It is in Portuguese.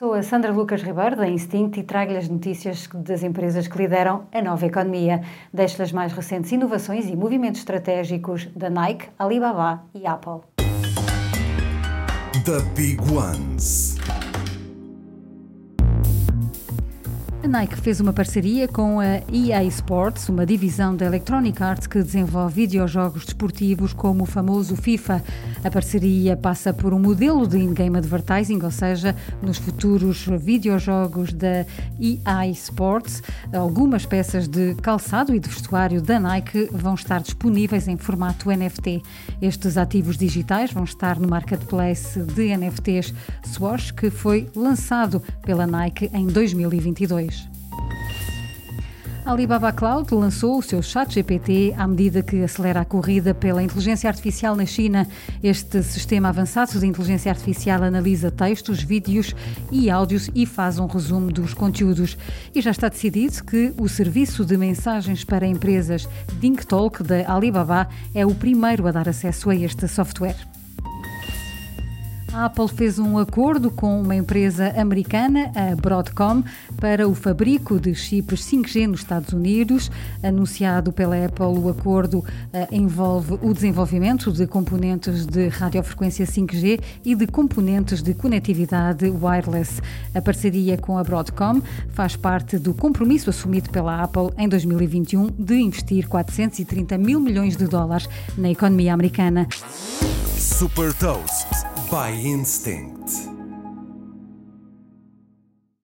Sou a Sandra Lucas Ribeiro, da Instinct, e trago-lhe as notícias das empresas que lideram a nova economia. Deixo-lhe as mais recentes inovações e movimentos estratégicos da Nike, Alibaba e Apple. The Big Ones. A Nike fez uma parceria com a EA Sports, uma divisão da Electronic Arts que desenvolve videojogos desportivos como o famoso FIFA. A parceria passa por um modelo de in-game advertising, ou seja, nos futuros videojogos da EA Sports, algumas peças de calçado e de vestuário da Nike vão estar disponíveis em formato NFT. Estes ativos digitais vão estar no marketplace de NFTs Swash, que foi lançado pela Nike em 2022. A Alibaba Cloud lançou o seu chat GPT à medida que acelera a corrida pela inteligência artificial na China. Este sistema avançado de inteligência artificial analisa textos, vídeos e áudios e faz um resumo dos conteúdos. E já está decidido que o serviço de mensagens para empresas DingTalk da Alibaba é o primeiro a dar acesso a este software. A Apple fez um acordo com uma empresa americana, a Broadcom, para o fabrico de chips 5G nos Estados Unidos. Anunciado pela Apple, o acordo uh, envolve o desenvolvimento de componentes de radiofrequência 5G e de componentes de conectividade wireless. A parceria com a Broadcom faz parte do compromisso assumido pela Apple em 2021 de investir 430 mil milhões de dólares na economia americana. Super Toast by instinct.